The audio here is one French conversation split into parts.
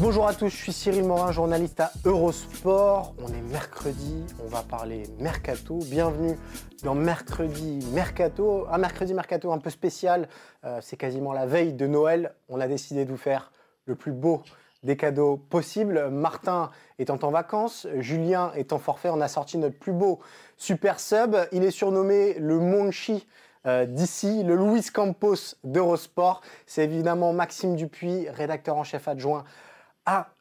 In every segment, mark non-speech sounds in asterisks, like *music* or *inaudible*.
Bonjour à tous, je suis Cyril Morin, journaliste à Eurosport. On est mercredi, on va parler mercato. Bienvenue dans Mercredi Mercato. Un mercredi mercato un peu spécial, euh, c'est quasiment la veille de Noël. On a décidé de vous faire le plus beau des cadeaux possibles. Martin étant en vacances, Julien étant forfait, on a sorti notre plus beau super sub. Il est surnommé le Monchi euh, d'ici, le Luis Campos d'Eurosport. C'est évidemment Maxime Dupuis, rédacteur en chef adjoint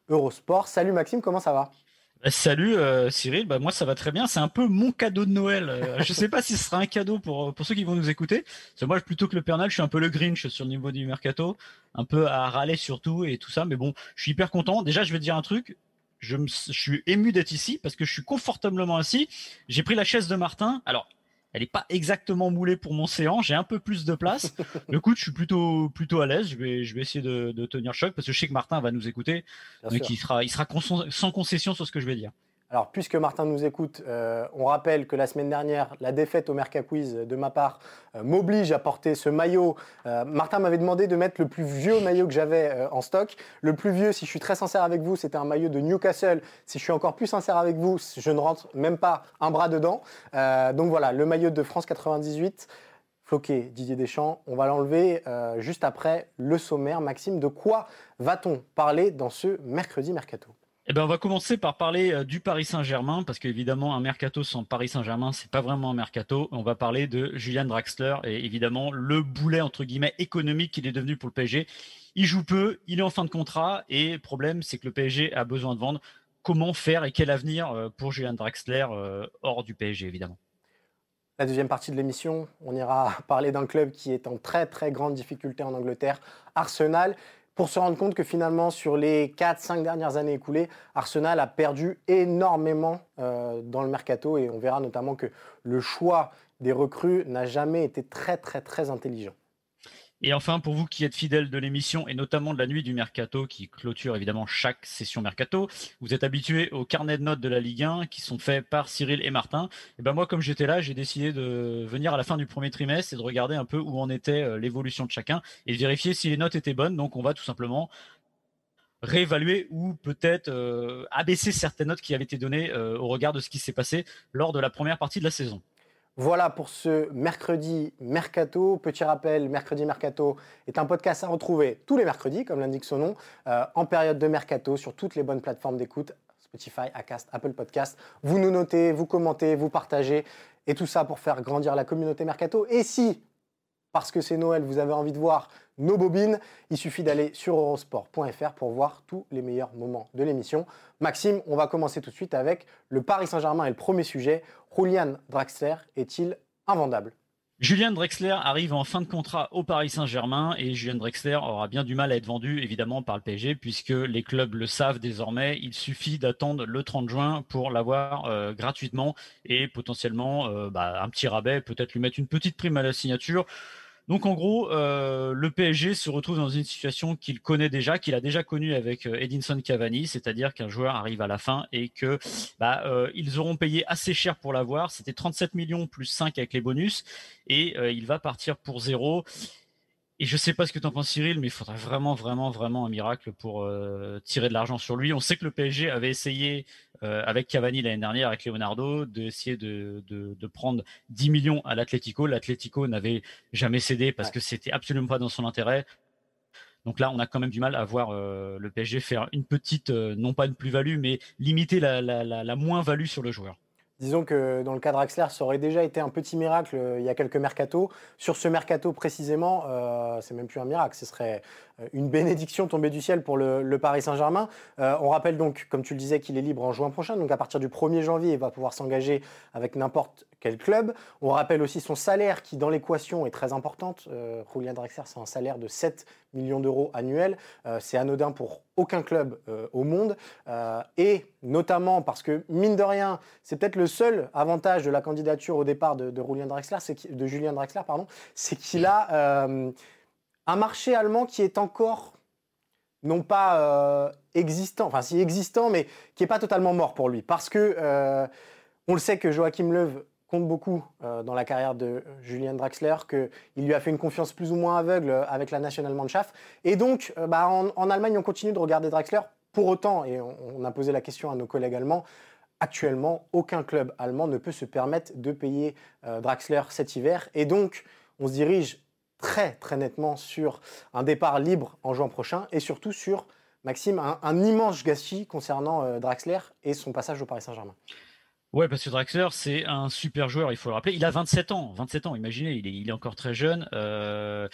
Eurosport. Salut Maxime, comment ça va? Bah, Salut euh, Cyril, bah, moi ça va très bien. C'est un peu mon cadeau de Noël. Euh, *laughs* je ne sais pas si ce sera un cadeau pour, pour ceux qui vont nous écouter. Parce moi, plutôt que le Père Noël, je suis un peu le Grinch sur le niveau du mercato, un peu à râler surtout et tout ça. Mais bon, je suis hyper content. Déjà, je vais te dire un truc. Je, me, je suis ému d'être ici parce que je suis confortablement assis. J'ai pris la chaise de Martin. Alors, elle n'est pas exactement moulée pour mon séant. J'ai un peu plus de place. *laughs* Le coup, je suis plutôt plutôt à l'aise. Je vais je vais essayer de, de tenir choc parce que je sais que Martin va nous écouter, donc il sera il sera sans concession sur ce que je vais dire. Alors, puisque Martin nous écoute, euh, on rappelle que la semaine dernière, la défaite au Merca Quiz de ma part euh, m'oblige à porter ce maillot. Euh, Martin m'avait demandé de mettre le plus vieux maillot que j'avais en stock. Le plus vieux, si je suis très sincère avec vous, c'était un maillot de Newcastle. Si je suis encore plus sincère avec vous, je ne rentre même pas un bras dedans. donc voilà, le maillot de France 98. Floqué Didier Deschamps, on va l'enlever juste après le sommaire. Maxime, de quoi va-t-on parler dans ce mercredi mercato? Eh ben, on va commencer par parler euh, du Paris Saint-Germain, parce qu'évidemment, un mercato sans Paris Saint-Germain, c'est pas vraiment un mercato. On va parler de Julian Draxler et évidemment le boulet entre guillemets économique qu'il est devenu pour le PSG. Il joue peu, il est en fin de contrat et le problème, c'est que le PSG a besoin de vendre. Comment faire et quel avenir euh, pour Julian Draxler euh, hors du PSG, évidemment? La deuxième partie de l'émission, on ira *laughs* parler d'un club qui est en très très grande difficulté en Angleterre, Arsenal pour se rendre compte que finalement, sur les 4-5 dernières années écoulées, Arsenal a perdu énormément euh, dans le mercato et on verra notamment que le choix des recrues n'a jamais été très très très intelligent. Et enfin, pour vous qui êtes fidèles de l'émission et notamment de la nuit du mercato qui clôture évidemment chaque session mercato, vous êtes habitués aux carnets de notes de la Ligue 1 qui sont faits par Cyril et Martin. Et ben moi, comme j'étais là, j'ai décidé de venir à la fin du premier trimestre et de regarder un peu où en était euh, l'évolution de chacun et de vérifier si les notes étaient bonnes. Donc, on va tout simplement réévaluer ou peut-être euh, abaisser certaines notes qui avaient été données euh, au regard de ce qui s'est passé lors de la première partie de la saison. Voilà pour ce mercredi mercato. Petit rappel, mercredi mercato est un podcast à retrouver tous les mercredis, comme l'indique son nom, euh, en période de mercato sur toutes les bonnes plateformes d'écoute. Spotify, Acast, Apple Podcast. Vous nous notez, vous commentez, vous partagez, et tout ça pour faire grandir la communauté mercato. Et si parce que c'est Noël, vous avez envie de voir nos bobines, il suffit d'aller sur eurosport.fr pour voir tous les meilleurs moments de l'émission. Maxime, on va commencer tout de suite avec le Paris Saint-Germain et le premier sujet. Julian Draxler est-il invendable? Julien Drexler arrive en fin de contrat au Paris Saint-Germain et Julien Drexler aura bien du mal à être vendu évidemment par le PSG puisque les clubs le savent désormais. Il suffit d'attendre le 30 juin pour l'avoir euh, gratuitement et potentiellement euh, bah, un petit rabais, peut-être lui mettre une petite prime à la signature. Donc en gros, euh, le PSG se retrouve dans une situation qu'il connaît déjà, qu'il a déjà connue avec euh, Edinson Cavani, c'est-à-dire qu'un joueur arrive à la fin et que bah, euh, ils auront payé assez cher pour l'avoir. C'était 37 millions plus 5 avec les bonus et il va partir pour zéro. Et je sais pas ce que tu en penses Cyril, mais il faudrait vraiment, vraiment, vraiment un miracle pour tirer de l'argent sur lui. On sait que le PSG avait essayé euh, avec Cavani l'année dernière, avec Leonardo, d'essayer de, de, de, prendre 10 millions à l'Atlético. L'Atlético n'avait jamais cédé parce que c'était absolument pas dans son intérêt. Donc là, on a quand même du mal à voir euh, le PSG faire une petite, euh, non pas une plus-value, mais limiter la, la, la, la moins-value sur le joueur. Disons que dans le cas Draxler, ça aurait déjà été un petit miracle euh, il y a quelques mercato. Sur ce mercato précisément, euh, c'est même plus un miracle, ce serait euh, une bénédiction tombée du ciel pour le, Paris Saint-Germain. on rappelle donc, comme tu le disais, qu'il est libre en juin prochain. Donc à partir du 1er janvier, il va pouvoir s'engager avec n'importe quel club. On rappelle aussi son salaire qui, dans l'équation, est très importante. Julian Drexler, c'est un salaire de 7 millions d'euros annuels. Euh, c'est anodin pour aucun club euh, au monde. et notamment parce que, mine de rien, c'est peut-être le seul avantage de la candidature au départ de, de Julian Drexler, c'est de Julian Drexler, pardon, c'est qu'il a un marché allemand qui est encore non pas existant, enfin si existant, mais qui n'est pas totalement mort pour lui. Parce que on le sait que Joachim Löw compte beaucoup euh, dans la carrière de Julian Draxler, qu'il lui a fait une confiance plus ou moins aveugle euh, avec la Nationalmannschaft. Et donc, euh, bah, en, Allemagne, on continue de regarder Draxler. Pour autant, et on, a posé la question à nos collègues allemands, actuellement, aucun club allemand ne peut se permettre de payer Draxler cet hiver. Et donc, on se dirige très, très nettement sur un départ libre en juin prochain et surtout sur, Maxime, un, un immense gâchis concernant Draxler et son passage au Paris Saint-Germain. Ouais, parce que Draxler, c'est un super joueur, il faut le rappeler. Il a 27 ans, 27 ans, imaginez, il est, il est encore très jeune. Euh,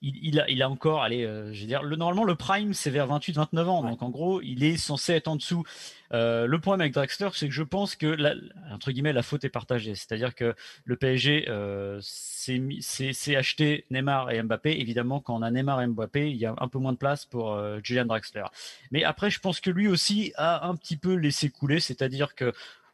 il, il, a, il a encore, allez, euh, je veux dire, le, normalement, le prime, c'est vers 28-29 ans. Donc, en gros, il est censé être en dessous. Euh, le problème avec Draxler, c'est que je pense que, la, entre guillemets, la faute est partagée. C'est-à-dire que le PSG euh, s'est acheté Neymar et Mbappé. Évidemment, quand on a Neymar et Mbappé, il y a un peu moins de place pour Julian Draxler. Mais après, je pense que lui aussi a un petit peu laissé couler. C'est-à-dire que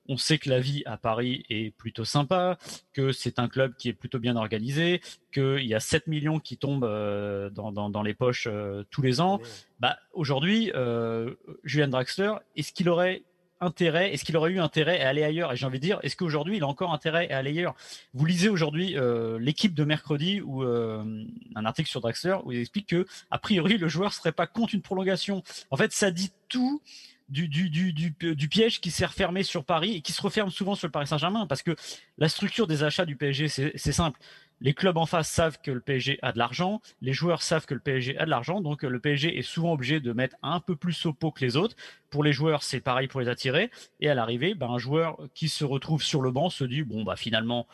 on sait que la vie à Paris est plutôt sympa, que c'est un club qui est plutôt bien organisé, qu'il y a 7 millions qui tombent euh, dans, les poches euh, tous les ans. Bah, aujourd'hui, euh, Julian Draxler, est-ce qu'il aurait intérêt, est-ce qu'il aurait eu intérêt à aller ailleurs? Et j'ai envie de dire, est-ce qu'aujourd'hui il a encore intérêt à aller ailleurs? Vous lisez aujourd'hui l'équipe de mercredi ou un article sur Draxler où il explique que a priori le joueur serait pas contre une prolongation. En fait, ça dit tout du, du, du, du, piège qui s'est refermé sur Paris et qui se referme souvent sur le Paris Saint-Germain parce que la structure des achats du PSG, c'est simple. Les clubs en face savent que le PSG a de l'argent, les joueurs savent que le PSG a de l'argent, donc le PSG est souvent obligé de mettre un peu plus au pot que les autres. Pour les joueurs, c'est pareil pour les attirer. Et à l'arrivée, ben, un joueur qui se retrouve sur le banc se dit bon bah finalement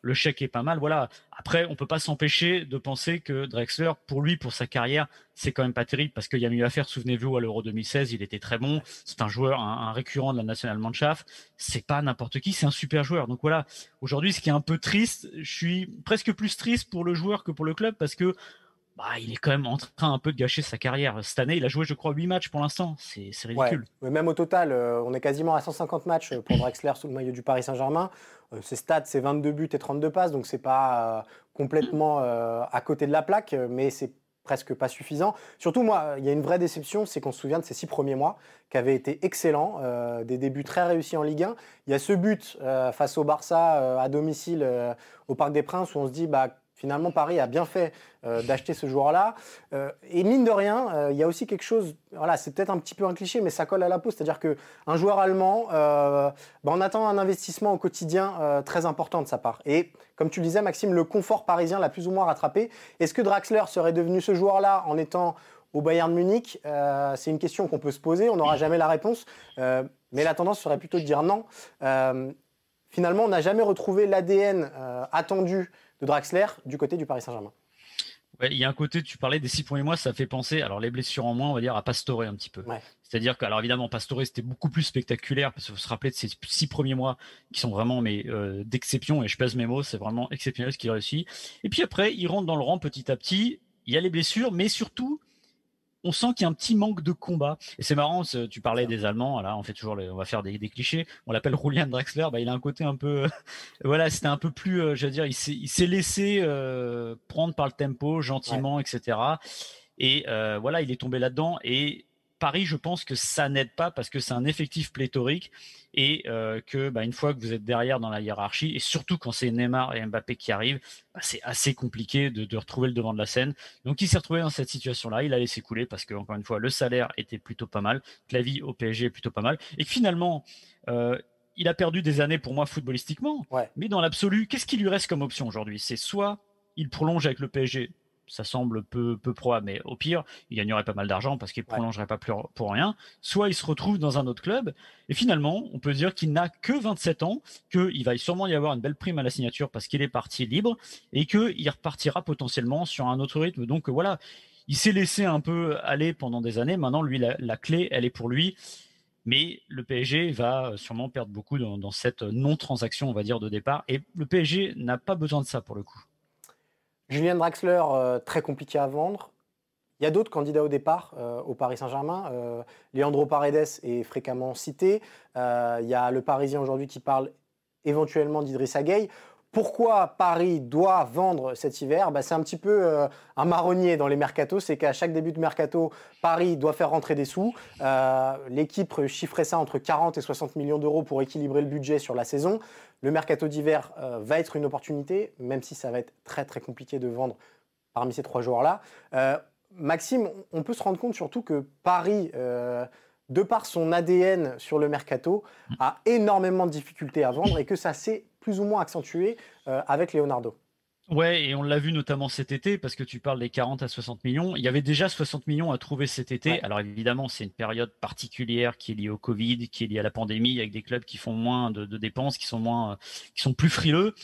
le chèque est pas mal. Voilà. Après, on peut pas s'empêcher de penser que Drexler, pour lui, pour sa carrière, c'est quand même pas terrible parce qu'il y a mieux à faire. Souvenez-vous, à l'Euro 2016, il était très bon. C'est un joueur, un, récurrent de la Nationalmannschaft. C'est pas n'importe qui, c'est un super joueur. Donc voilà. Aujourd'hui, ce qui est un peu triste, je suis presque plus triste pour le joueur que pour le club parce que bah, il est quand même en train un peu de gâcher sa carrière. Cette année, il a joué, je crois, 8 matchs pour l'instant. C'est ridicule. Ouais. Même au total, euh, on est quasiment à 150 matchs pour Drexler sous le maillot du Paris Saint-Germain. Euh, ses stats, c'est 22 buts et 32 passes, donc c'est pas euh, complètement à côté de la plaque, mais c'est presque pas suffisant. Surtout, moi, il y a une vraie déception, c'est qu'on se souvient de ces six premiers mois qui avaient été excellents, des débuts très réussis en Ligue 1. Il y a ce but face au Barça à domicile au Parc des Princes où on se dit, bah, Finalement, Paris a bien fait euh, d'acheter ce joueur-là. Euh, et mine de rien, euh, il y a aussi quelque chose, voilà, c'est peut-être un petit peu un cliché, mais ça colle à la peau. C'est-à-dire qu'un joueur allemand, bah, on attend un investissement au quotidien très important de sa part. Et comme tu le disais, Maxime, le confort parisien l'a plus ou moins rattrapé. Est-ce que Draxler serait devenu ce joueur-là en étant au Bayern Munich? C'est une question qu'on peut se poser, on n'aura jamais la réponse. mais la tendance serait plutôt de dire non. finalement, on n'a jamais retrouvé l'ADN attendu de Draxler du côté du Paris Saint-Germain. il y a un côté, tu parlais des six premiers mois, ça fait penser, alors les blessures en moins, on va dire, à Pastore un petit peu. C'est-à-dire que, alors évidemment, Pastore, c'était beaucoup plus spectaculaire, parce qu'il faut se rappeler de ces six premiers mois qui sont vraiment mais euh, d'exception, et je pèse mes mots, c'est vraiment exceptionnel ce qu'il réussit. Et puis après, il rentre dans le rang petit à petit, il y a les blessures, mais surtout, on sent qu'il y a un petit manque de combat. Et c'est marrant, tu parlais des Allemands, là, on fait toujours, on va faire des, clichés. On l'appelle Julian Draxler, bah, il a un côté un peu, *laughs* voilà, c'était un peu plus, euh, je veux dire, il s'est laissé euh, prendre par le tempo, gentiment, etc. Et euh, voilà, il est tombé là-dedans. Et Paris, je pense que ça n'aide pas parce que c'est un effectif pléthorique et euh, que bah, une fois que vous êtes derrière dans la hiérarchie et surtout quand c'est Neymar et Mbappé qui arrivent, bah, c'est assez compliqué de, retrouver le devant de la scène. Donc il s'est retrouvé dans cette situation-là, il a laissé couler parce que encore une fois le salaire était plutôt pas mal, que la vie au PSG est plutôt pas mal et que finalement euh, il a perdu des années pour moi footballistiquement, mais dans l'absolu, qu'est-ce qui lui reste comme option aujourd'hui? C'est soit il prolonge avec le PSG ça semble peu, peu probable, mais au pire, il gagnerait pas mal d'argent parce qu'il ne prolongerait pas plus pour rien. Soit il se retrouve dans un autre club, et finalement, on peut dire qu'il n'a que 27 ans, qu'il va sûrement y avoir une belle prime à la signature parce qu'il est parti libre, et qu'il repartira potentiellement sur un autre rythme. Donc voilà, il s'est laissé un peu aller pendant des années. Maintenant, lui, la, clé, elle est pour lui. Mais le PSG va sûrement perdre beaucoup dans, cette non-transaction, on va dire, de départ. Et le PSG n'a pas besoin de ça pour le coup. Julien Draxler, euh, très compliqué à vendre. Il y a d'autres candidats au départ euh, au Paris Saint-Germain. Euh, Leandro Paredes est fréquemment cité. il y a le Parisien aujourd'hui qui parle éventuellement d'Idrissa Gueye. Pourquoi Paris doit vendre cet hiver bah, C'est un petit peu euh, un marronnier dans les mercatos. C'est qu'à chaque début de mercato, Paris doit faire rentrer des sous. Euh, l'équipe chiffrait ça entre 40 et 60 millions d'euros pour équilibrer le budget sur la saison. Le mercato d'hiver euh, va être une opportunité, même si ça va être très très compliqué de vendre parmi ces trois joueurs-là. Maxime, on peut se rendre compte surtout que Paris de par son ADN sur le mercato, a énormément de difficultés à vendre et que ça s'est plus ou moins accentué euh, avec Leonardo. Ouais, et on l'a vu notamment cet été, parce que tu parles des 40 à 60 millions. Il y avait déjà 60 millions à trouver cet été. Alors évidemment, c'est une période particulière qui est liée au Covid, qui est liée à la pandémie, avec des clubs qui font moins de, de dépenses, qui sont moins, qui sont plus frileux.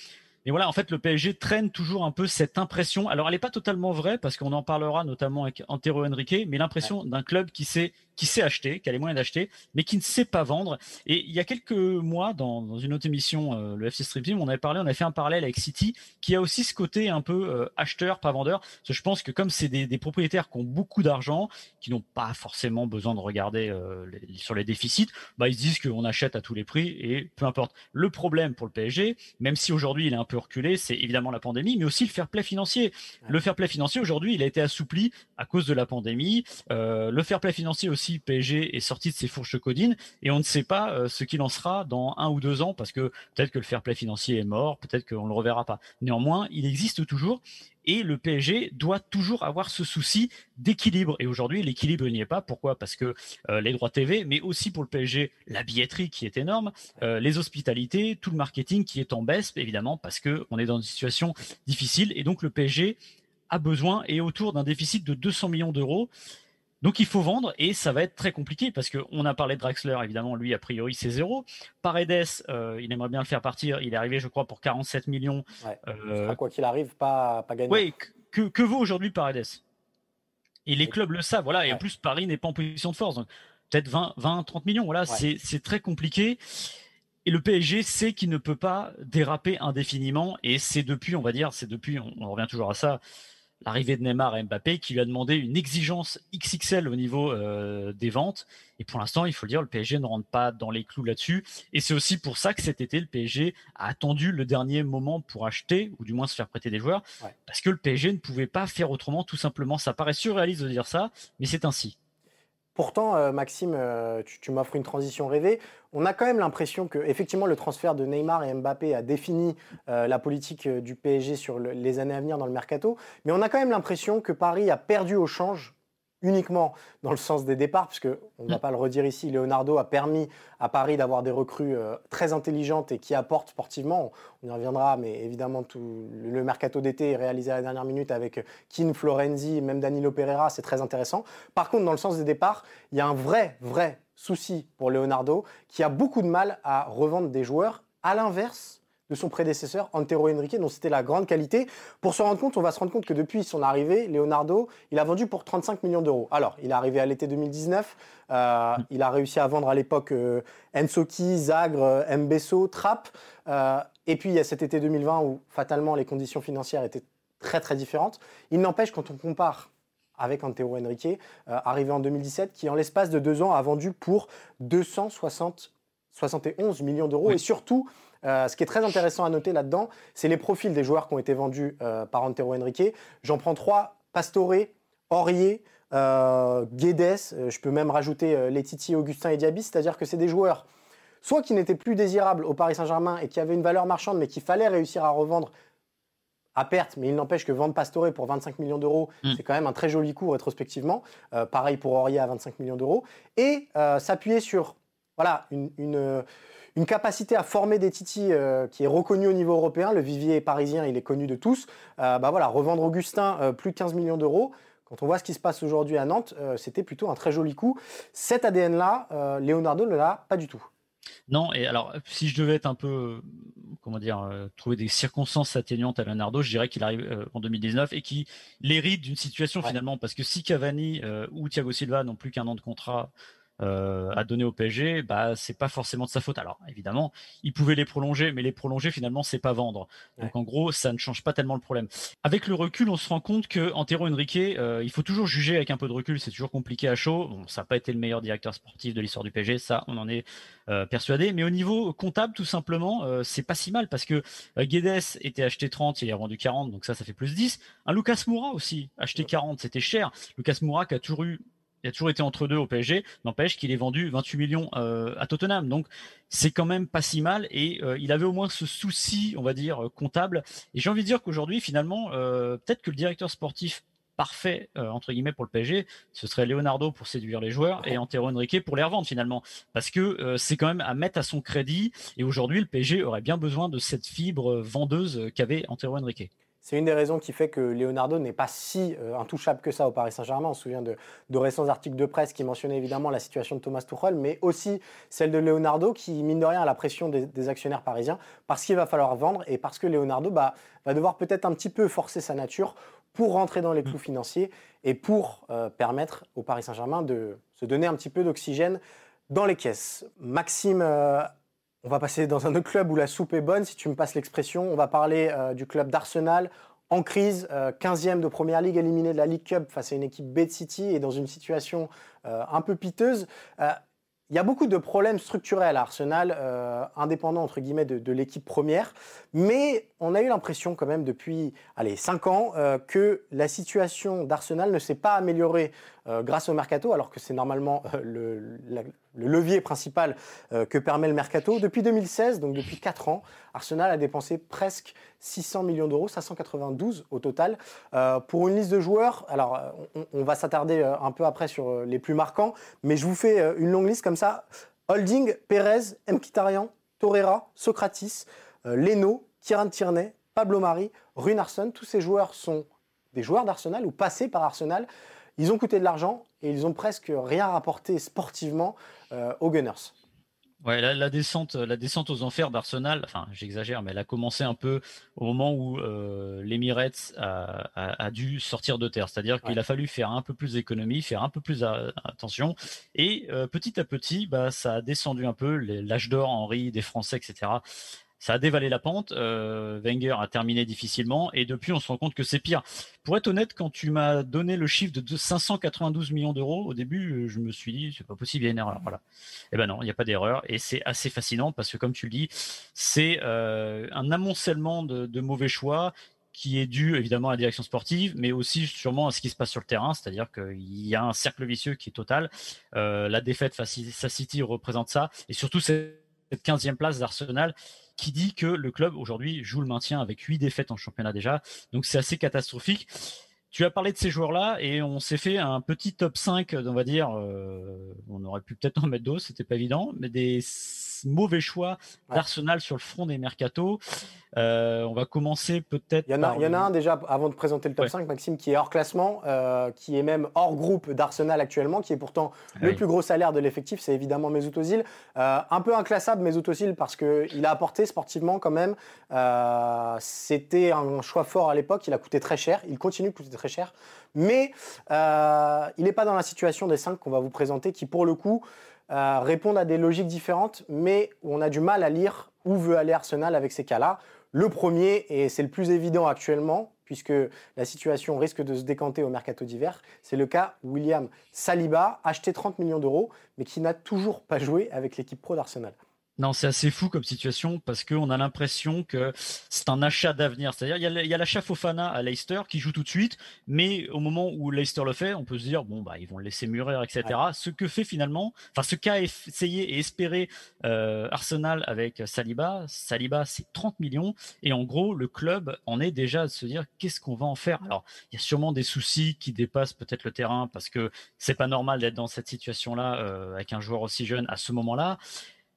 Et voilà, en fait, le PSG traîne toujours un peu cette impression. Alors, elle n'est pas totalement vraie parce qu'on en parlera notamment avec Antero Henrique, mais l'impression d'un club qui sait qui sait acheter, qui a les moyens d'acheter, mais qui ne sait pas vendre. Et il y a quelques mois, dans, dans une autre émission, euh, le FC Stream Team, on avait parlé, on avait fait un parallèle avec City, qui a aussi ce côté un peu euh, acheteur, pas vendeur. Parce que je pense que comme c'est des, des, propriétaires qui ont beaucoup d'argent, qui n'ont pas forcément besoin de regarder euh, sur les déficits, bah ils se disent qu'on achète à tous les prix et peu importe. Le problème pour le PSG, même si aujourd'hui il est un peu reculer, c'est évidemment la pandémie, mais aussi le fair play financier. Le fair play financier aujourd'hui, il a été assoupli à cause de la pandémie. Le fair play financier aussi, PSG est sorti de ses fourches codines et on ne sait pas euh, ce qu'il en sera dans un ou deux ans parce que peut-être que le fair play financier est mort, peut-être qu'on le reverra pas. Néanmoins, il existe toujours et le PSG doit toujours avoir ce souci d'équilibre. Et aujourd'hui, l'équilibre n'y est pas. Pourquoi? Parce que euh, les droits TV, mais aussi pour le PSG, la billetterie qui est énorme, euh, les hospitalités, tout le marketing qui est en baisse, évidemment, parce que on est dans une situation difficile. Et donc le PSG a besoin et autour d'un déficit de 200 millions d'euros. Donc il faut vendre et ça va être très compliqué parce qu'on a parlé de Draxler, évidemment, lui, a priori, c'est zéro. Paredes, euh, il aimerait bien le faire partir. Il est arrivé, je crois, pour 47 millions. Euh, quoi qu'il arrive, pas, pas gagné. Oui, que, que vaut aujourd'hui Paredes? Et les clubs le savent, voilà. Et en plus, Paris n'est pas en position de force. peut-être 20, 20, 30 millions. Voilà, c'est très compliqué. Et le PSG sait qu'il ne peut pas déraper indéfiniment. Et c'est depuis, on va dire, c'est depuis, on revient toujours à ça, l'arrivée de Neymar et Mbappé qui lui a demandé une exigence XXL au niveau euh, des ventes. Et pour l'instant, il faut le dire, le PSG ne rentre pas dans les clous là-dessus. Et c'est aussi pour ça que cet été, le PSG a attendu le dernier moment pour acheter, ou du moins se faire prêter des joueurs, parce que le PSG ne pouvait pas faire autrement, tout simplement. Ça paraît surréaliste de dire ça, mais c'est ainsi. Pourtant, euh, Maxime, euh, tu, m'offres une transition rêvée. On a quand même l'impression que, effectivement, le transfert de Neymar et Mbappé a défini euh, la politique du PSG sur les années à venir dans le mercato. Mais on a quand même l'impression que Paris a perdu au change uniquement dans le sens des départs, puisque on ne va mm. pas le redire ici, Leonardo a permis à Paris d'avoir des recrues euh, très intelligentes et qui apportent sportivement. On y reviendra, mais évidemment, tout le mercato d'été est réalisé à la dernière minute avec Keane, Florenzi, même Danilo Pereira, c'est très intéressant. Par contre, dans le sens des départs, il y a un vrai, vrai souci pour Leonardo qui a beaucoup de mal à revendre des joueurs. À l'inverse, de son prédécesseur, Antero Henrique, dont c'était la grande qualité. Pour se rendre compte, on va se rendre compte que depuis son arrivée, Leonardo, il a vendu pour 35 millions d'euros. Alors, il est arrivé à l'été 2019, euh, il a réussi à vendre à l'époque euh, Ensoki, Zagre, Mbesso, Trapp. Euh, et puis, il y a cet été 2020 où, fatalement, les conditions financières étaient très, très différentes. Il n'empêche, quand on compare avec Antero Henrique, arrivé en 2017, qui en l'espace de deux ans a vendu pour 271 millions d'euros. Et surtout, euh, ce qui est très intéressant à noter là-dedans, c'est les profils des joueurs qui ont été vendus euh, par Antero Henrique. J'en prends trois Pastore, Aurier, euh, Guedes, je peux même rajouter Letiti, Augustin et Diaby, c'est-à-dire que c'est des joueurs soit qui n'étaient plus désirables au Paris Saint-Germain et qui avaient une valeur marchande, mais qu'il fallait réussir à revendre à perte, mais il n'empêche que vendre Pastore pour 25 millions d'euros, mm. c'est quand même un très joli coup rétrospectivement. pareil pour Aurier à 25 millions d'euros. Et s'appuyer sur voilà, une, une capacité à former des titis euh, qui est reconnue au niveau européen. Le vivier parisien, il est connu de tous. Euh, bah voilà, revendre Augustin euh, plus de 15 millions d'euros. Quand on voit ce qui se passe aujourd'hui à Nantes, c'était plutôt un très joli coup. Cet ADN-là, Leonardo ne l'a pas du tout. Non, et alors si je devais être un peu, comment dire, trouver des circonstances atténuantes à Leonardo, je dirais qu'il arrive en 2019 et qu'il hérite d'une situation finalement, parce que si Cavani ou Thiago Silva n'ont plus qu'un an de contrat euh, à donner au PSG, bah c'est pas forcément de sa faute. Alors évidemment, il pouvait les prolonger, mais les prolonger finalement c'est pas vendre. Donc en gros, ça ne change pas tellement le problème. Avec le recul, on se rend compte que Antero Henrique, euh, il faut toujours juger avec un peu de recul. C'est toujours compliqué à chaud. Bon, ça n'a pas été le meilleur directeur sportif de l'histoire du PSG, ça on en est euh, persuadé. Mais au niveau comptable, tout simplement, euh, c'est pas si mal parce que Guedes était acheté 30, il est vendu 40, donc ça ça fait plus 10. Un Lucas Moura aussi acheté 40, c'était cher. Lucas Moura qui a toujours eu il a toujours été entre deux au PSG, n'empêche qu'il est vendu 28 millions euh, à Tottenham. Donc c'est quand même pas si mal et euh, il avait au moins ce souci, on va dire, comptable. Et j'ai envie de dire qu'aujourd'hui, finalement, euh, peut-être que le directeur sportif parfait entre guillemets pour le PSG, ce serait Leonardo pour séduire les joueurs et Antero Henrique pour les revendre finalement, parce que c'est quand même à mettre à son crédit. Et aujourd'hui, le PSG aurait bien besoin de cette fibre vendeuse qu'avait Antero Henrique. C'est une des raisons qui fait que Leonardo n'est pas si euh, intouchable que ça au Paris Saint-Germain. On se souvient de, récents articles de presse qui mentionnaient évidemment la situation de Thomas Tuchel, mais aussi celle de Leonardo qui, mine de rien, a la pression des, actionnaires parisiens parce qu'il va falloir vendre et parce que Leonardo bah, va devoir peut-être un petit peu forcer sa nature pour rentrer dans les clous financiers et pour euh, permettre au Paris Saint-Germain de se donner un petit peu d'oxygène dans les caisses. Maxime euh, on va passer dans un autre club où la soupe est bonne, si tu me passes l'expression. On va parler euh, du club d'Arsenal en crise, 15e euh, de Première Ligue, éliminé de la League Cup face à une équipe Bad City et dans une situation euh, un peu piteuse. Il y a beaucoup de problèmes structurels à Arsenal, indépendants entre guillemets de, l'équipe première, mais on a eu l'impression quand même depuis allez, 5 ans que la situation d'Arsenal ne s'est pas améliorée grâce au mercato, alors que c'est normalement le, le levier principal euh, que permet le mercato. Depuis 2016, donc depuis 4 ans, Arsenal a dépensé presque 600 millions d'euros, 592 au total, euh, pour une liste de joueurs. Alors, euh, on, va s'attarder un peu après sur les plus marquants, mais je vous fais une longue liste comme ça. Holding, Perez, Mkhitaryan, Torreira, Socratis, Leno, Kieran Tierney, Pablo Mari, Runarsson, tous ces joueurs sont des joueurs d'Arsenal ou passés par Arsenal. Ils ont coûté de l'argent et ils ont presque rien rapporté sportivement euh, aux Gunners. Ouais, la, descente, la descente aux enfers d'Arsenal, enfin j'exagère, mais elle a commencé un peu au moment où euh, l'Emirates a, dû sortir de terre. C'est-à-dire qu'il a fallu faire un peu plus d'économie, faire un peu plus attention. Et euh, petit à petit, bah, ça a descendu un peu, l'âge d'or, Henri, des Français, etc ça a dévalé la pente. Euh, Wenger a terminé difficilement et depuis on se rend compte que c'est pire. Pour être honnête, quand tu m'as donné le chiffre de 592 millions d'euros au début, euh, je me suis dit c'est pas possible, il y a une erreur. Voilà. Eh ben non, il n'y a pas d'erreur et c'est assez fascinant parce que comme tu le dis, c'est euh, un amoncellement de, mauvais choix qui est dû évidemment à la direction sportive, mais aussi sûrement à ce qui se passe sur le terrain, c'est-à-dire qu'il y a un cercle vicieux qui est total. la défaite face à City représente ça, et surtout cette 15e place d'Arsenal qui dit que le club aujourd'hui joue le maintien avec 8 défaites en championnat déjà. Donc c'est assez catastrophique. Tu as parlé de ces joueurs-là et on s'est fait un petit top 5, on va dire, euh, on aurait pu peut-être en mettre d'autres, c'était pas évident, mais des mauvais choix d'Arsenal sur le front des mercatos. Euh, on va commencer peut-être. Il y, en a, il y en a un déjà, avant de présenter le top 5, Maxime, qui est hors classement, euh, qui est même hors groupe d'Arsenal actuellement, qui est pourtant le plus gros salaire de l'effectif, c'est évidemment Mesut Özil. Euh, un peu inclassable Mesut Özil parce qu'il a apporté sportivement quand même. C'était un choix fort à l'époque, il a coûté très cher, il continue de coûter très cher. Mais il n'est pas dans la situation des 5 qu'on va vous présenter, qui pour le coup répondent à des logiques différentes, mais on a du mal à lire où veut aller Arsenal avec ces cas-là. Le premier, et c'est le plus évident actuellement, puisque la situation risque de se décanter au mercato d'hiver, c'est le cas William Saliba, acheté 30 millions d'euros, mais qui n'a toujours pas joué avec l'équipe pro d'Arsenal. Non, c'est assez fou comme situation parce qu'on a l'impression que c'est un achat d'avenir. C'est-à-dire, il y a l'achat Fofana à Leicester qui joue tout de suite, mais au moment où Leicester le fait, on peut se dire, bon, bah, ils vont le laisser mûrir, etc. Ce que fait finalement, enfin, ce qu'a essayé et espéré euh, Arsenal avec Saliba, Saliba, c'est 30 millions. Et en gros, le club en est déjà à se dire, qu'est-ce qu'on va en faire? Alors, il y a sûrement des soucis qui dépassent peut-être le terrain parce que c'est pas normal d'être dans cette situation-là euh, avec un joueur aussi jeune à ce moment-là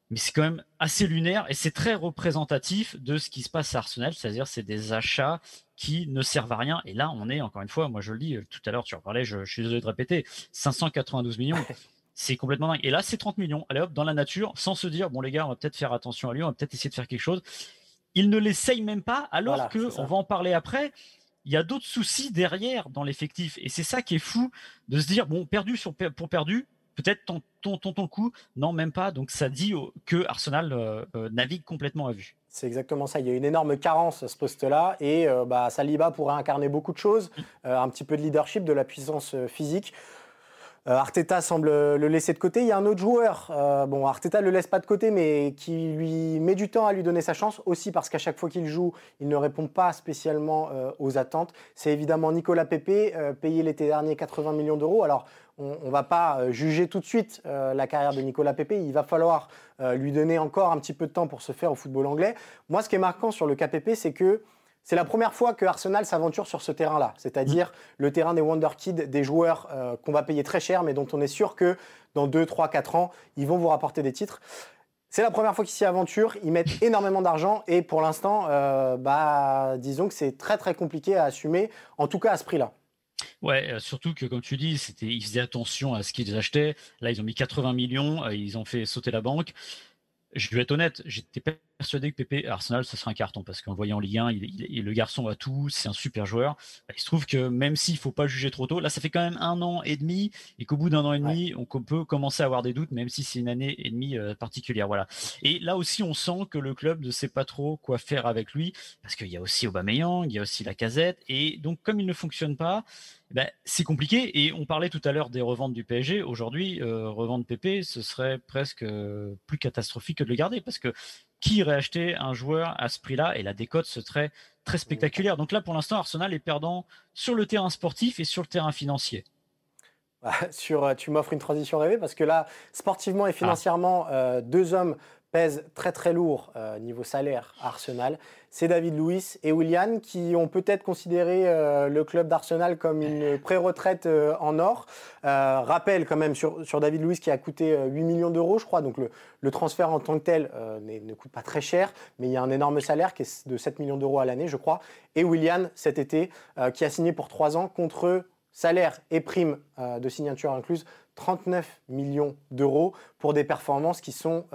mais c'est quand même assez lunaire et c'est très représentatif de ce qui se passe à Arsenal, c'est-à-dire c'est des achats qui ne servent à rien. Et là, on est encore une fois, moi je le dis euh, tout à l'heure, tu en parlais, je, suis désolé de répéter, 592 millions. *laughs* C'est complètement dingue. Et là, c'est 30 millions. Allez hop, dans la nature, sans se dire, bon les gars, on va peut-être faire attention à lui, on va peut-être essayer de faire quelque chose. Il ne l'essaye même pas, alors que, on va en parler après, il y a d'autres soucis derrière dans l'effectif. Et c'est ça qui est fou de se dire, bon, perdu sur, pour perdu, peut-être tentons ton, le coup. Non, même pas. Donc ça dit que Arsenal euh, euh, navigue complètement à vue. C'est exactement ça. Il y a une énorme carence à ce poste-là et bah, Saliba pourrait incarner beaucoup de choses, mm. un petit peu de leadership, de la puissance physique. Euh, Arteta semble le laisser de côté. Il y a un autre joueur, euh, bon, Arteta le laisse pas de côté, mais qui lui met du temps à lui donner sa chance, aussi parce qu'à chaque fois qu'il joue, il ne répond pas spécialement euh, aux attentes. C'est évidemment Nicolas Pepe, payé l'été dernier 80 millions d'euros. Alors, on ne va pas juger tout de suite la carrière de Nicolas Pepe. Il va falloir lui donner encore un petit peu de temps pour se faire au football anglais. Moi, ce qui est marquant sur le KPP, c'est que c'est la première fois que Arsenal s'aventure sur ce terrain-là, c'est-à-dire le terrain des Wonder Kids, des joueurs euh, qu'on va payer très cher, mais dont on est sûr que dans 2, 3, 4 ans, ils vont vous rapporter des titres. C'est la première fois qu'ils s'y aventurent, ils mettent *coughs* énormément d'argent et pour l'instant, euh, bah, disons que c'est très très compliqué à assumer, en tout cas à ce prix-là. Ouais, euh, surtout que comme tu dis, c'était, ils faisaient attention à ce qu'ils achetaient. Là, ils ont mis 80 millions, ils ont fait sauter la banque je vais être honnête, j'étais persuadé que Pépé Arsenal, ce serait un carton parce qu'en voyant Ligue 1, il, le garçon a tout, c'est un super joueur. Bah, il se trouve que même s'il faut pas juger trop tôt, là, ça fait quand même un an et demi et qu'au bout d'un an et demi, on peut commencer à avoir des doutes, même si c'est une année et demie euh, particulière. Voilà. Et là aussi, on sent que le club ne sait pas trop quoi faire avec lui parce qu'il y a aussi Aubameyang, il y a aussi la Casette et donc comme il ne fonctionne pas, ben, c'est compliqué. Et on parlait tout à l'heure des reventes du PSG. Aujourd'hui, euh, revendre PP, ce serait presque euh, plus catastrophique que de le garder parce que qui irait acheter un joueur à ce prix-là Et la décote serait très spectaculaire. Donc là, pour l'instant, Arsenal est perdant sur le terrain sportif et sur le terrain financier. sur, euh, tu m'offres une transition rêvée parce que là, sportivement et financièrement, deux hommes très très lourd niveau salaire à Arsenal c'est David Luiz et Willian qui ont peut-être considéré euh, le club d'Arsenal comme une pré-retraite euh, en or. Euh, rappel quand même sur, David Luiz qui a coûté 8 millions d'euros, je crois. Donc le, transfert en tant que tel ne coûte pas très cher, mais il y a un énorme salaire qui est de 7 millions d'euros à l'année, je crois. Et Willian cet été qui a signé pour 3 ans contre salaire et prime de signature incluse 39 millions d'euros pour des performances qui sont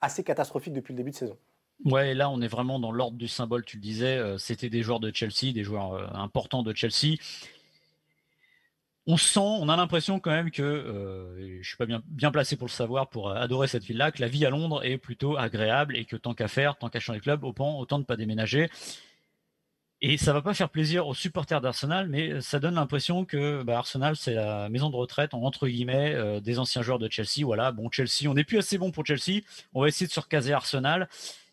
assez catastrophiques depuis le début de saison. Ouais, là, on est vraiment dans l'ordre du symbole, tu le disais. Euh, c'était des joueurs de Chelsea, des joueurs euh, importants de Chelsea. On sent, on a l'impression quand même que, euh, je suis pas bien, bien placé pour le savoir, pour adorer cette ville-là, que la vie à Londres est plutôt agréable et que tant qu'à faire, tant qu'à changer de club, autant, autant ne pas déménager. Et ça va pas faire plaisir aux supporters d'Arsenal, mais ça donne l'impression que bah, Arsenal, c'est la maison de retraite, entre guillemets, des anciens joueurs de Chelsea. Voilà, bon, Chelsea, on n'est plus assez bon pour Chelsea. On va essayer de se recaser Arsenal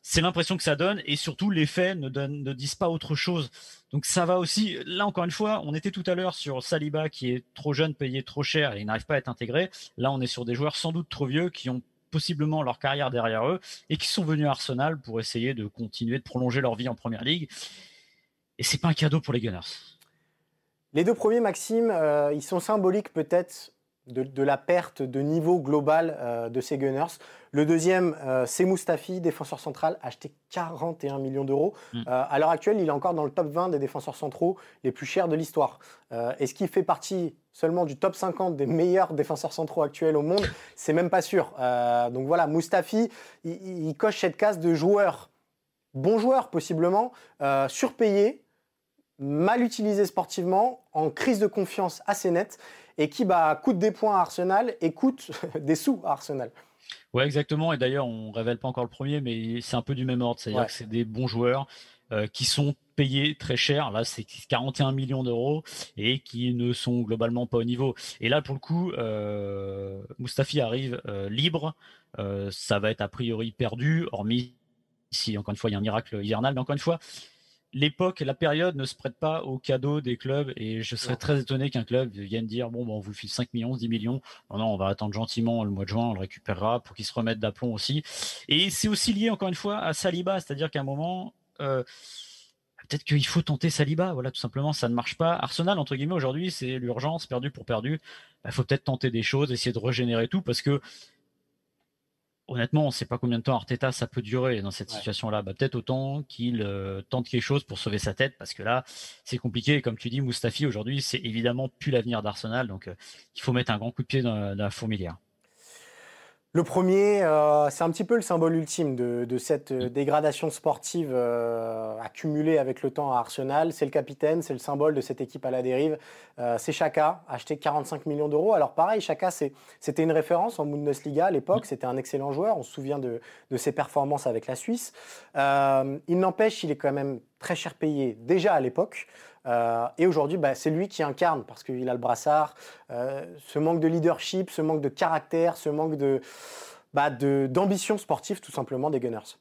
c'est l'impression que ça donne et surtout les faits ne, ne disent pas autre chose. Donc ça va aussi, là encore une fois, on était tout à l'heure sur Saliba qui est trop jeune, payé trop cher et il n'arrive pas à être intégré. Là on est sur des joueurs sans doute trop vieux qui ont possiblement leur carrière derrière eux et qui sont venus à Arsenal pour essayer de continuer de prolonger leur vie en première ligue. Et c'est pas un cadeau pour les Gunners. Les deux premiers, Maxime, euh, ils sont symboliques peut-être de, la perte de niveau global euh, de ces Gunners. Le deuxième, euh, c'est Mustafi, défenseur central, acheté 41 millions d'euros. Mm. À l'heure actuelle, il est encore dans le top 20 des défenseurs centraux les plus chers de l'histoire. Est-ce qu'il fait partie seulement du top 50 des meilleurs défenseurs centraux actuels au monde? C'est même pas sûr. donc voilà, Mustafi, il, coche cette case de joueur, bon joueur possiblement, surpayé, mal utilisé sportivement, en crise de confiance assez nette et qui bah, coûte des points à Arsenal et coûte *laughs* des sous à Arsenal. Ouais, exactement. Et d'ailleurs, on révèle pas encore le premier, mais c'est un peu du même ordre. C'est-à-dire que c'est des bons joueurs euh, qui sont payés très cher. Là, c'est 41 millions d'euros et qui ne sont globalement pas au niveau. Et là, pour le coup, euh, Mustafi arrive euh, libre. Euh, ça va être a priori perdu, hormis si encore une fois il y a un miracle hivernal. Mais encore une fois, l'époque, la période ne se prête pas aux cadeaux des clubs et je serais très étonné qu'un club vienne dire bon, bon on vous file 5 millions, 10 millions. Non, non, on va attendre gentiment le mois de juin, on le récupérera pour qu'il se remette d'aplomb aussi. Et c'est aussi lié encore une fois à Saliba, c'est-à-dire qu'à un moment, euh, peut-être qu'il faut tenter Saliba. Voilà, tout simplement, ça ne marche pas. Arsenal, entre guillemets, aujourd'hui, c'est l'urgence, perdu pour perdu. Il bah, faut peut-être tenter des choses, essayer de régénérer tout parce que honnêtement, on ne sait pas combien de temps Arteta ça peut durer dans cette situation-là. Bah, peut-être autant qu'il euh, tente quelque chose pour sauver sa tête, parce que là, c'est compliqué. Comme tu dis, Mustafi, aujourd'hui, c'est évidemment plus l'avenir d'Arsenal, donc euh, il faut mettre un grand coup de pied dans, la fourmilière. Le premier, euh, c'est un petit peu le symbole ultime de, cette euh, dégradation sportive euh, accumulée avec le temps à Arsenal. C'est le capitaine, c'est le symbole de cette équipe à la dérive. c'est Chaka, acheté 45 millions d'euros. Alors pareil, Chaka, c'était une référence en Bundesliga à l'époque. C'était un excellent joueur. On se souvient de, de ses performances avec la Suisse. il n'empêche, il est quand même très cher payé déjà à l'époque. Euh, et aujourd'hui, bah, c'est lui qui incarne, parce qu'il a le brassard, euh, ce manque de leadership, ce manque de caractère, ce manque de, bah, d'ambition sportive, tout simplement, des Gunners.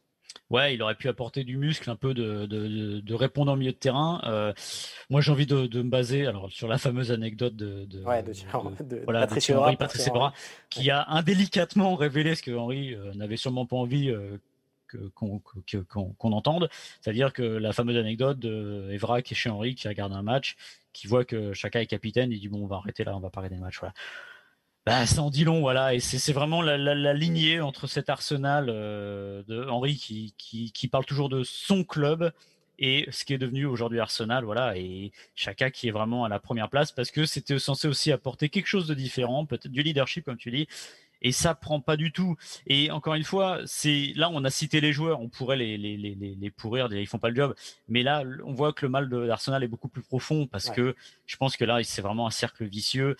Ouais, il aurait pu apporter du muscle, un peu de, de, de répondre en milieu de terrain. Euh, moi, j'ai envie de, me baser alors, sur la fameuse anecdote de, de, ouais, *laughs* voilà, Patrice Evra, qui a indélicatement révélé ce que Henri n'avait sûrement pas envie qu'on entende. C'est-à-dire que la fameuse anecdote de qui est chez Henri, qui regarde un match, qui voit que chacun est capitaine, il dit bon, on va arrêter là, on va pas arrêter le match. Voilà. Bah, ça en dit long, voilà, et c'est vraiment la, lignée entre cet Arsenal euh, de Henri qui, qui, parle toujours de son club et ce qui est devenu aujourd'hui Arsenal, voilà, et chacun qui est vraiment à la première place parce que c'était censé aussi apporter quelque chose de différent, peut-être du leadership comme tu dis, et ça prend pas du tout. Et encore une fois, c'est là on a cité les joueurs, on pourrait les les les les pourrir, ils font pas le job. Mais là, on voit que le mal de l'Arsenal est beaucoup plus profond parce que je pense que là c'est vraiment un cercle vicieux.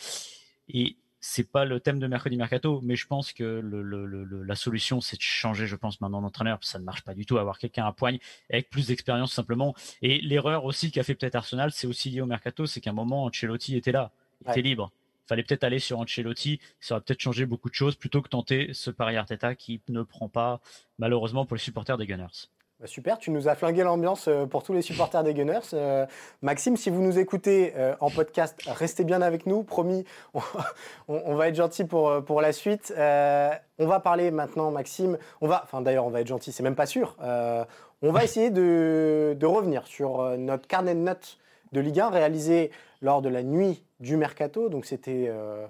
Et c'est pas le thème de mercredi mercato, mais je pense que le, le, la solution c'est de changer, je pense maintenant d'entraîneur, ça ne marche pas du tout, avoir quelqu'un à poigne avec plus d'expérience simplement. Et l'erreur aussi qu'a fait peut-être Arsenal, c'est aussi lié au mercato, c'est qu'à un moment Ancelotti était là, il était libre fallait peut-être aller sur Ancelotti, ça aurait peut-être changé beaucoup de choses plutôt que tenter ce pari Arteta qui ne prend pas malheureusement pour les supporters des Gunners. Bah, super, tu nous as flingué l'ambiance euh, pour tous les supporters des Gunners. Euh, Maxime, si vous nous écoutez euh, en podcast, restez bien avec nous. Promis, *laughs* on, va être gentil pour, pour la suite. on va parler maintenant, Maxime. On va, enfin d'ailleurs, on va être gentil, c'est même pas sûr. on va *laughs* essayer de, de, revenir sur notre carnet de notes de Ligue 1 réalisé lors de la nuit du mercato, donc c'était euh,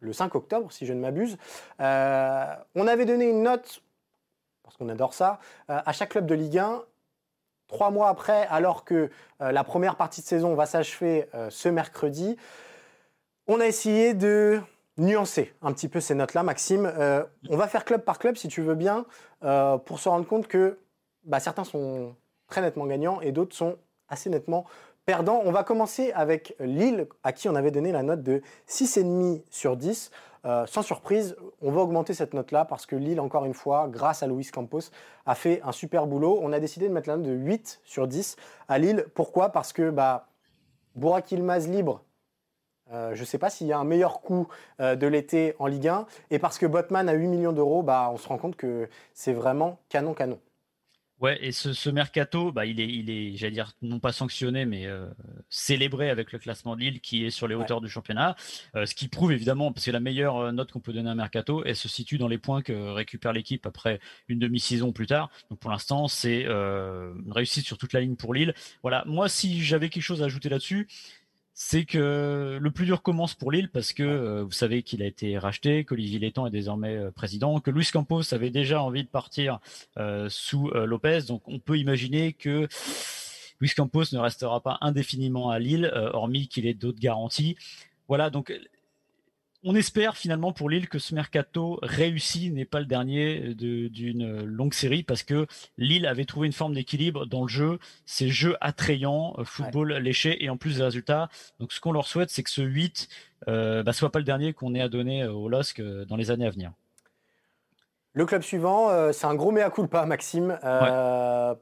le 5 octobre si je ne m'abuse. Euh, on avait donné une note, parce qu'on adore ça, euh, à chaque club de Ligue 1. Trois mois après, alors que la première partie de saison va s'achever ce mercredi, on a essayé de nuancer un petit peu ces notes-là, Maxime. on va faire club par club, si tu veux bien, pour se rendre compte que bah, certains sont très nettement gagnants et d'autres sont assez nettement perdant. On va commencer avec Lille, à qui on avait donné la note de 6,5 sur 10. Euh, sans surprise, on va augmenter cette note-là parce que Lille, encore une fois, grâce à Luis Campos, a fait un super boulot. On a décidé de mettre la note de 8 sur 10 à Lille. Pourquoi? Parce que bah, Bourak Ilmaz libre, euh, je ne sais pas s'il y a un meilleur coup euh, de l'été en Ligue 1. Et parce que Botman a 8 millions d'euros, bah, on se rend compte que c'est vraiment canon canon. Ouais, et ce, mercato, bah, il est, il est, j'allais dire, non pas sanctionné, mais euh, célébré avec le classement de Lille qui est sur les hauteurs du championnat. Euh, ce qui prouve évidemment, parce que la meilleure euh, note qu'on peut donner à un mercato, elle se situe dans les points que récupère l'équipe après une demi-saison plus tard. Donc pour l'instant, c'est une réussite sur toute la ligne pour Lille. Voilà, moi, si j'avais quelque chose à ajouter là-dessus, c'est que le plus dur commence pour Lille parce que euh, vous savez qu'il a été racheté, qu'Olivier Létang est désormais euh, président, que Luis Campos avait déjà envie de partir euh, sous Lopez. Donc on peut imaginer que Luis Campos ne restera pas indéfiniment à Lille, hormis qu'il ait d'autres garanties. Voilà, donc on espère finalement pour Lille que ce mercato réussi n'est pas le dernier d'une longue série parce que Lille avait trouvé une forme d'équilibre dans le jeu, ces jeux attrayants, euh, football léché et en plus des résultats. Donc ce qu'on leur souhaite, c'est que ce 8 euh, bah, soit pas le dernier qu'on ait à donner au LOSC euh, dans les années à venir. Le club suivant, euh, c'est un gros mea culpa, Maxime,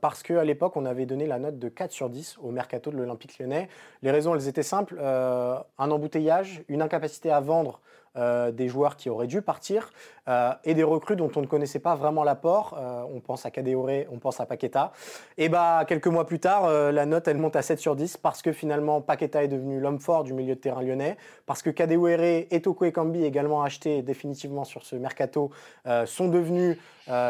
parce qu'à l'époque, on avait donné la note de 4 sur 10 au mercato de l'Olympique lyonnais. Les raisons, elles étaient simples. un embouteillage, une incapacité à vendre euh, des joueurs qui auraient dû partir euh, et des recrues dont on ne connaissait pas vraiment l'apport. Euh, on pense à Kadewere, on pense à Paqueta. Et bah, quelques mois plus tard, la note elle monte à 7 sur 10 parce que finalement Paqueta est devenu l'homme fort du milieu de terrain lyonnais, parce que Kadewere et Toko Ekambi, également achetés définitivement sur ce mercato, sont devenus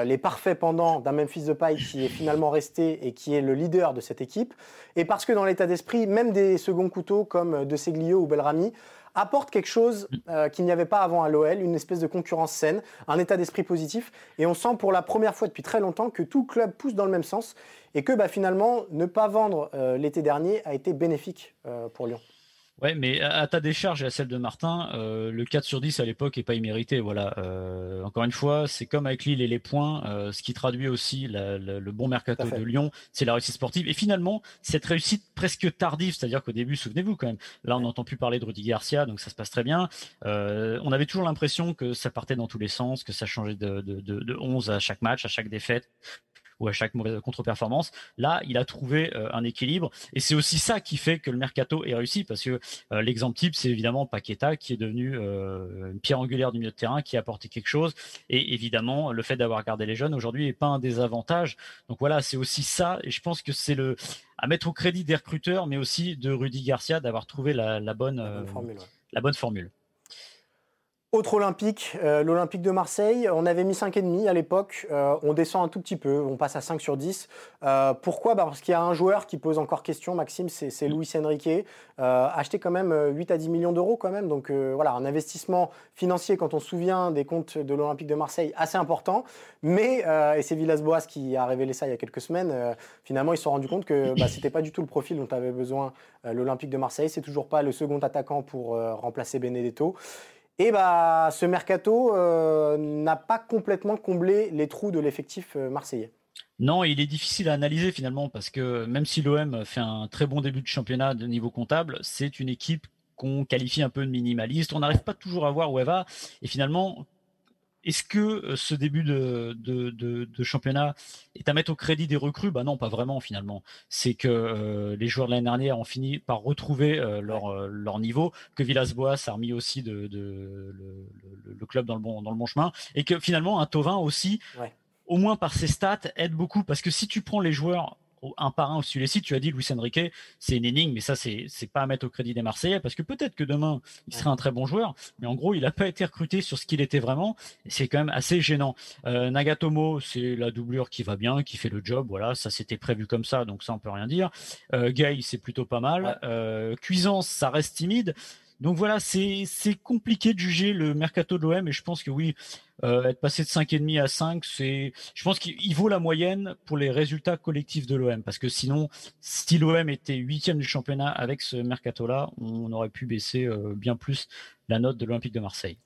les parfaits pendants d'un Memphis de paille qui est finalement resté et qui est le leader de cette équipe. Et parce que dans l'état d'esprit, même des seconds couteaux comme De Seglio ou Belrami apporte quelque chose euh, qu'il n'y avait pas avant à l'OL, une espèce de concurrence saine, un état d'esprit positif. Et on sent pour la première fois depuis très longtemps que tout club pousse dans le même sens et que bah, finalement, ne pas vendre euh, l'été dernier a été bénéfique euh, pour Lyon. Ouais, mais à ta décharge et à celle de Martin, euh, le 4 sur 10 à l'époque est pas immérité. Voilà. Euh, encore une fois, c'est comme avec Lille et les points, euh, ce qui traduit aussi le bon mercato de Lyon, c'est la réussite sportive. Et finalement, cette réussite presque tardive, c'est-à-dire qu'au début, souvenez-vous quand même, là on n'entend plus parler de Rudy Garcia, donc ça se passe très bien. on avait toujours l'impression que ça partait dans tous les sens, que ça changeait de, de, de, de 11 à chaque match, à chaque défaite ou à chaque mauvaise contre-performance. Là, il a trouvé euh, un équilibre et c'est aussi ça qui fait que le mercato est réussi parce que euh, l'exemple type, c'est évidemment Paqueta qui est devenu euh, une pierre angulaire du milieu de terrain, qui a apporté quelque chose et évidemment le fait d'avoir gardé les jeunes aujourd'hui n'est pas un désavantage. Donc voilà, c'est aussi ça et je pense que c'est le à mettre au crédit des recruteurs, mais aussi de Rudy Garcia d'avoir trouvé la, bonne, la bonne formule. Autre olympique, euh, l'Olympique de Marseille. On avait mis 5,5 à l'époque. Euh, on descend un tout petit peu. On passe à 5 sur 10. Euh, pourquoi? Bah Parce qu'il y a un joueur qui pose encore question, Maxime, c'est Luis Enrique. acheté quand même 8 à 10 millions d'euros quand même. Donc voilà, un investissement financier, quand on se souvient des comptes de l'Olympique de Marseille, assez important. Mais, et c'est Villas-Boas qui a révélé ça il y a quelques semaines, finalement ils se sont rendus compte que bah, ce n'était pas du tout le profil dont avait besoin l'Olympique de Marseille. C'est toujours pas le second attaquant pour remplacer Benedetto. Et bah, ce mercato euh, n'a pas complètement comblé les trous de l'effectif euh, marseillais. Non, il est difficile à analyser finalement parce que même si l'OM fait un très bon début de championnat de niveau comptable, c'est une équipe qu'on qualifie un peu de minimaliste. On n'arrive pas toujours à voir où elle va. Et finalement, est-ce que euh, ce début de, championnat est à mettre au crédit des recrues? Bah non, pas vraiment finalement. C'est que euh, les joueurs de l'année dernière ont fini par retrouver euh, leur, niveau, que Villas-Boas a remis aussi de, le, club dans le, bon, dans le bon chemin, et que finalement un Tovin aussi, au moins par ses stats, aide beaucoup. Parce que si tu prends les joueurs un par un au-dessus sites. Tu as dit Luis Enrique, c'est une énigme, mais ça, c'est pas à mettre au crédit des Marseillais parce que peut-être que demain, il sera un très bon joueur, mais en gros, il n'a pas été recruté sur ce qu'il était vraiment. Et c'est quand même assez gênant. Euh, Nagatomo, c'est la doublure qui va bien, qui fait le job. Voilà, ça c'était prévu comme ça, donc ça, on peut rien dire. Euh, Gay, c'est plutôt pas mal. Euh, Cuisance, ça reste timide. Donc voilà, c'est compliqué de juger le mercato de l'OM et je pense que oui, euh, être passé de 5,5 à 5, c'est, je pense qu'il vaut la moyenne pour les résultats collectifs de l'OM parce que sinon, si l'OM était huitième du championnat avec ce mercato-là, on aurait pu baisser euh, bien plus la note de l'Olympique de Marseille.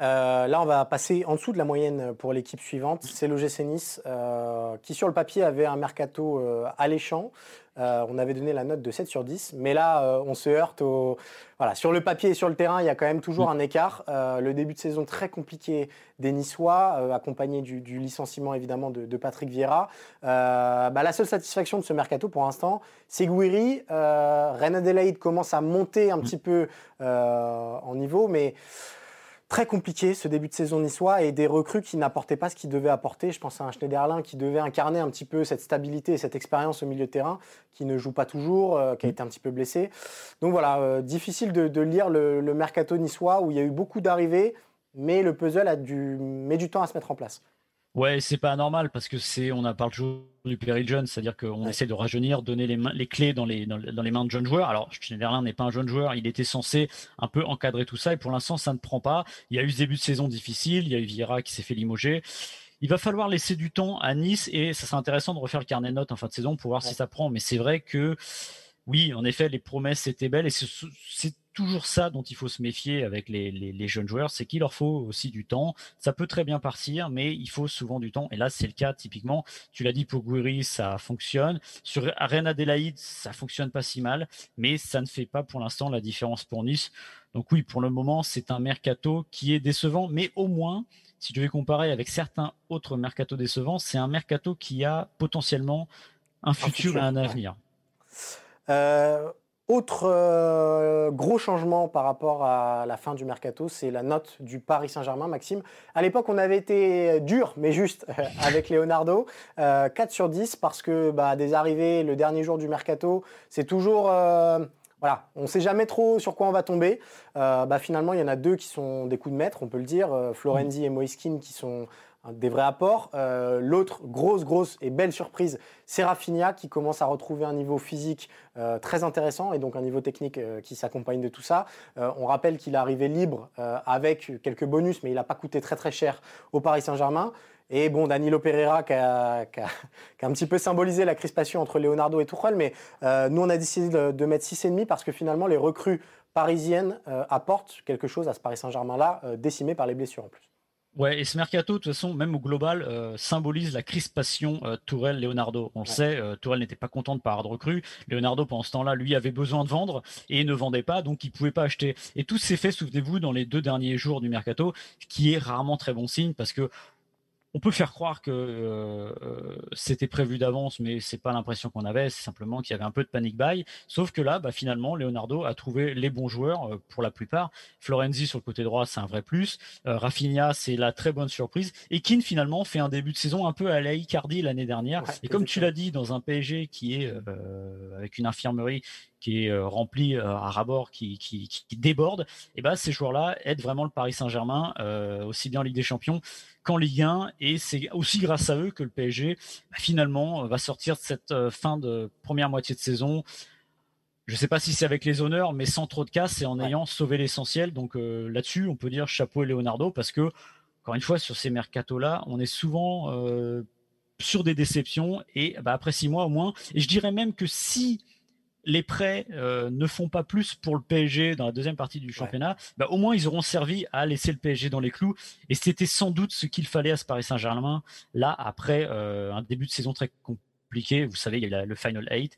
Euh, là, on va passer en dessous de la moyenne pour l'équipe suivante. C'est l'OGC Nice, euh, qui sur le papier avait un mercato euh, alléchant. on avait donné la note de 7 sur 10. Mais là, on se heurte au. Voilà, sur le papier et sur le terrain, il y a quand même toujours mm. un écart. le début de saison très compliqué des Niçois, accompagné du, licenciement évidemment de, Patrick Vieira. Bah, la seule satisfaction de ce mercato pour l'instant, c'est Gouiri. Reine Adelaide commence à monter un mm. petit peu en niveau, mais très compliqué ce début de saison niçois et des recrues qui n'apportaient pas ce qu'ils devaient apporter. Je pense à un Schneiderlin qui devait incarner un petit peu cette stabilité et cette expérience au milieu de terrain, qui ne joue pas toujours, euh, qui a mm. été un petit peu blessé. Donc voilà, euh, difficile de, lire le, mercato niçois où il y a eu beaucoup d'arrivées, mais le puzzle a du, met du temps à se mettre en place. Ouais, c'est pas normal parce que c'est, on a parlé toujours du péril jeune, c'est-à-dire qu'on essaie de rajeunir, donner les, mains, les clés dans les, dans, les mains de jeunes joueurs. Alors, Schneiderlin n'est pas un jeune joueur, il était censé un peu encadrer tout ça et pour l'instant, ça ne prend pas. Il y a eu ce début de saison difficile, il y a eu Vieira qui s'est fait limoger. Il va falloir laisser du temps à Nice et ça serait intéressant de refaire le carnet de notes en fin de saison pour voir si ça prend. Mais c'est vrai que oui, en effet, les promesses étaient belles et c'est toujours ça dont il faut se méfier avec les, jeunes joueurs, c'est qu'il leur faut aussi du temps. Ça peut très bien partir, mais il faut souvent du temps. Et là, c'est le cas typiquement. Tu l'as dit pour Gouiri, ça fonctionne. Sur Arena Adelaide, ça fonctionne pas si mal, mais ça ne fait pas pour l'instant la différence pour Nice. Donc oui, pour le moment, c'est un mercato qui est décevant, mais au moins, si je vais comparer avec certains autres mercato décevants, c'est un mercato qui a potentiellement un futur, et un avenir. Euh, autre euh, gros changement par rapport à la fin du mercato, c'est la note du Paris Saint-Germain, Maxime. À l'époque, on avait été dur, mais juste, *laughs* avec Leonardo. 4 euh, sur 10 parce que bah, des arrivées le dernier jour du mercato, c'est toujours... voilà, on ne sait jamais trop sur quoi on va tomber. Bah, finalement, il y en a deux qui sont des coups de maître, on peut le dire. Florenzi et Moiskin qui sont des vrais apports. Euh, l'autre grosse, grosse et belle surprise, c'est qui commence à retrouver un niveau physique euh, très intéressant et donc un niveau technique euh, qui s'accompagne de tout ça. on rappelle qu'il est arrivé libre avec quelques bonus, mais il n'a pas coûté très très cher au Paris Saint-Germain. Et bon, Danilo Pereira qui a, *laughs* un petit peu symbolisé la crispation entre Leonardo et Tuchel, mais nous on a décidé de, de mettre 6,5 parce que finalement les recrues parisiennes apportent quelque chose à ce Paris Saint-Germain-là, décimé par les blessures en plus. Ouais, et ce mercato, de toute façon, même au global, euh, symbolise la crispation euh, Tourelle-Leonardo. On le sait, euh, Tourelle n'était pas content de pas de recrue. Leonardo, pendant ce temps-là, lui avait besoin de vendre et ne vendait pas, donc il pouvait pas acheter. Et tout s'est fait, souvenez-vous, dans les deux derniers jours du mercato, qui est rarement très bon signe parce que on peut faire croire que euh, euh, c'était prévu d'avance, mais c'est pas l'impression qu'on avait. C'est simplement qu'il y avait un peu de panic buy. Sauf que là, bah, finalement, Leonardo a trouvé les bons joueurs euh, pour la plupart. Florenzi sur le côté droit, c'est un vrai plus. Rafinha, c'est la très bonne surprise. Et Keane finalement fait un début de saison un peu à la Icardi l'année dernière. et comme tu l'as dit, dans un PSG qui est avec une infirmerie qui est remplie à rabord, qui, qui, qui déborde, et ben ces joueurs-là aident vraiment le Paris Saint-Germain, aussi bien en Ligue des Champions qu'en Ligue 1. Et c'est aussi grâce à eux que le PSG, bah, finalement, va sortir de cette euh, fin de première moitié de saison. Je ne sais pas si c'est avec les honneurs, mais sans trop de casse et en ayant sauvé l'essentiel. Donc euh, là-dessus, on peut dire chapeau et Leonardo parce que, encore une fois, sur ces mercatos-là, on est souvent euh, sur des déceptions et bah, après six mois au moins. Et je dirais même que si les prêts euh, ne font pas plus pour le PSG dans la deuxième partie du championnat, bah, au moins ils auront servi à laisser le PSG dans les clous. Et c'était sans doute ce qu'il fallait à ce Paris Saint-Germain, là, après euh, un début de saison très compliqué. Vous savez, il y a le Final 8.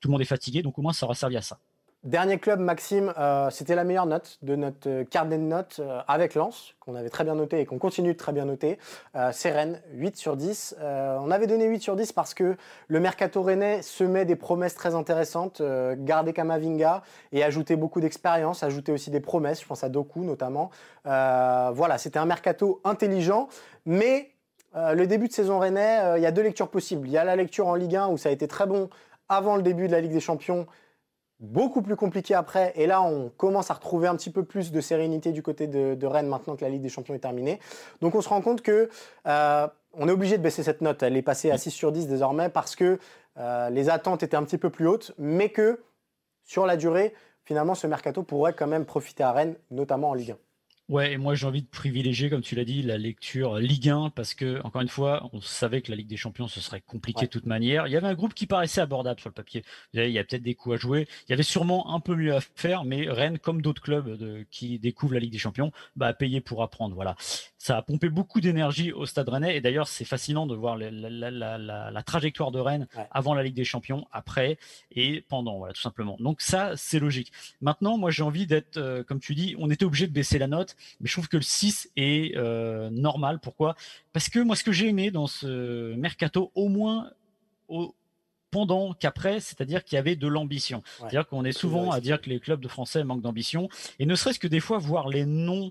Tout le monde est fatigué, donc au moins ça aura servi à ça. Dernier club, Maxime, euh, c'était la meilleure note de notre euh, carnet de notes euh, avec Lens, qu'on avait très bien noté et qu'on continue de très bien noter. c'est Rennes, 8 sur 10. on avait donné 8 sur 10 parce que le mercato rennais semait des promesses très intéressantes, garder Kamavinga et ajouter beaucoup d'expérience, ajouter aussi des promesses, je pense à Doku notamment. voilà, c'était un mercato intelligent, mais le début de saison rennais, il y a deux lectures possibles. Il y a la lecture en Ligue 1 où ça a été très bon avant le début de la Ligue des Champions beaucoup plus compliqué après. Et là, on commence à retrouver un petit peu plus de sérénité du côté de, Rennes maintenant que la Ligue des Champions est terminée. Donc on se rend compte que euh, on est obligé de baisser cette note. Elle est passée à 6 sur 10 désormais parce que euh, les attentes étaient un petit peu plus hautes, mais que sur la durée, finalement, ce mercato pourrait quand même profiter à Rennes, notamment en Ligue 1. Ouais, et moi j'ai envie de privilégier, comme tu l'as dit, la lecture Ligue 1, parce que, encore une fois, on savait que la Ligue des Champions, ce serait compliqué de toute manière. Il y avait un groupe qui paraissait abordable sur le papier. il y a peut-être des coups à jouer. Il y avait sûrement un peu mieux à faire, mais Rennes, comme d'autres clubs de, qui découvrent la Ligue des Champions, bah, a payé pour apprendre. Voilà. Ça a pompé beaucoup d'énergie au Stade Rennais, et d'ailleurs, c'est fascinant de voir la, la, trajectoire de Rennes avant la Ligue des Champions, après et pendant, voilà, tout simplement. Donc ça, c'est logique. Maintenant, moi j'ai envie d'être, euh, comme tu dis, on était obligé de baisser la note mais je trouve que le 6 est euh, normal. Pourquoi? Parce que moi, ce que j'ai aimé dans ce mercato, au moins pendant qu'après, c'est-à-dire qu'il y avait de l'ambition. C'est-à-dire qu'on est souvent à dire que les clubs de français manquent d'ambition, et ne serait-ce que des fois voir les noms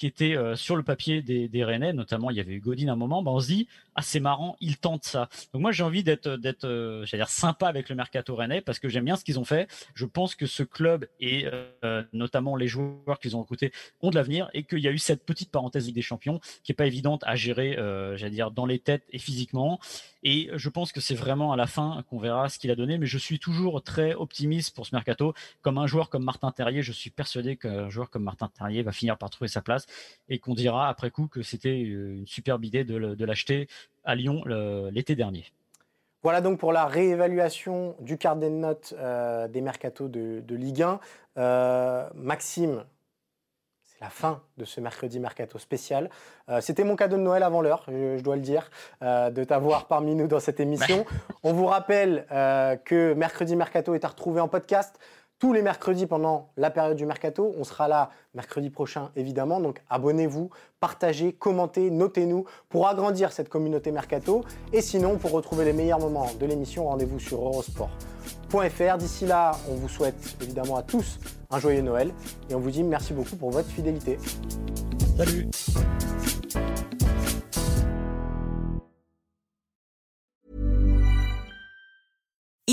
qui étaient euh, sur le papier des, des Rennais, notamment il y avait eu Godin à un moment, ben on se dit c'est marrant, ils tentent ça. Donc moi j'ai envie d'être d'être euh, dire sympa avec le mercato Rennais parce que j'aime bien ce qu'ils ont fait. Je pense que ce club et euh, notamment les joueurs qu'ils ont recrutés ont de l'avenir et qu'il y a eu cette petite parenthèse Ligue des Champions qui est pas évidente à gérer, j'allais dire dans les têtes et physiquement. Et je pense que c'est vraiment à la fin qu'on verra ce qu'il a donné. Mais je suis toujours très optimiste pour ce mercato. Comme un joueur comme Martin Terrier, je suis persuadé qu'un joueur comme Martin Terrier va finir par trouver sa place et qu'on dira après coup que c'était euh, une superbe idée de, l'acheter à Lyon l'été dernier. Voilà donc pour la réévaluation du carnet de notes euh, des mercatos de, Ligue 1. Euh, Maxime, la fin de ce mercredi mercato spécial. Euh, c'était mon cadeau de Noël avant l'heure, je, dois le dire, de t'avoir parmi nous dans cette émission. *laughs* On vous rappelle que mercredi mercato est à retrouver en podcast tous les mercredis pendant la période du mercato. On sera là mercredi prochain, évidemment. Donc abonnez-vous, partagez, commentez, notez-nous pour agrandir cette communauté mercato. Et sinon, pour retrouver les meilleurs moments de l'émission, rendez-vous sur eurosport.fr. D'ici là, on vous souhaite évidemment à tous un joyeux Noël et on vous dit merci beaucoup pour votre fidélité. Salut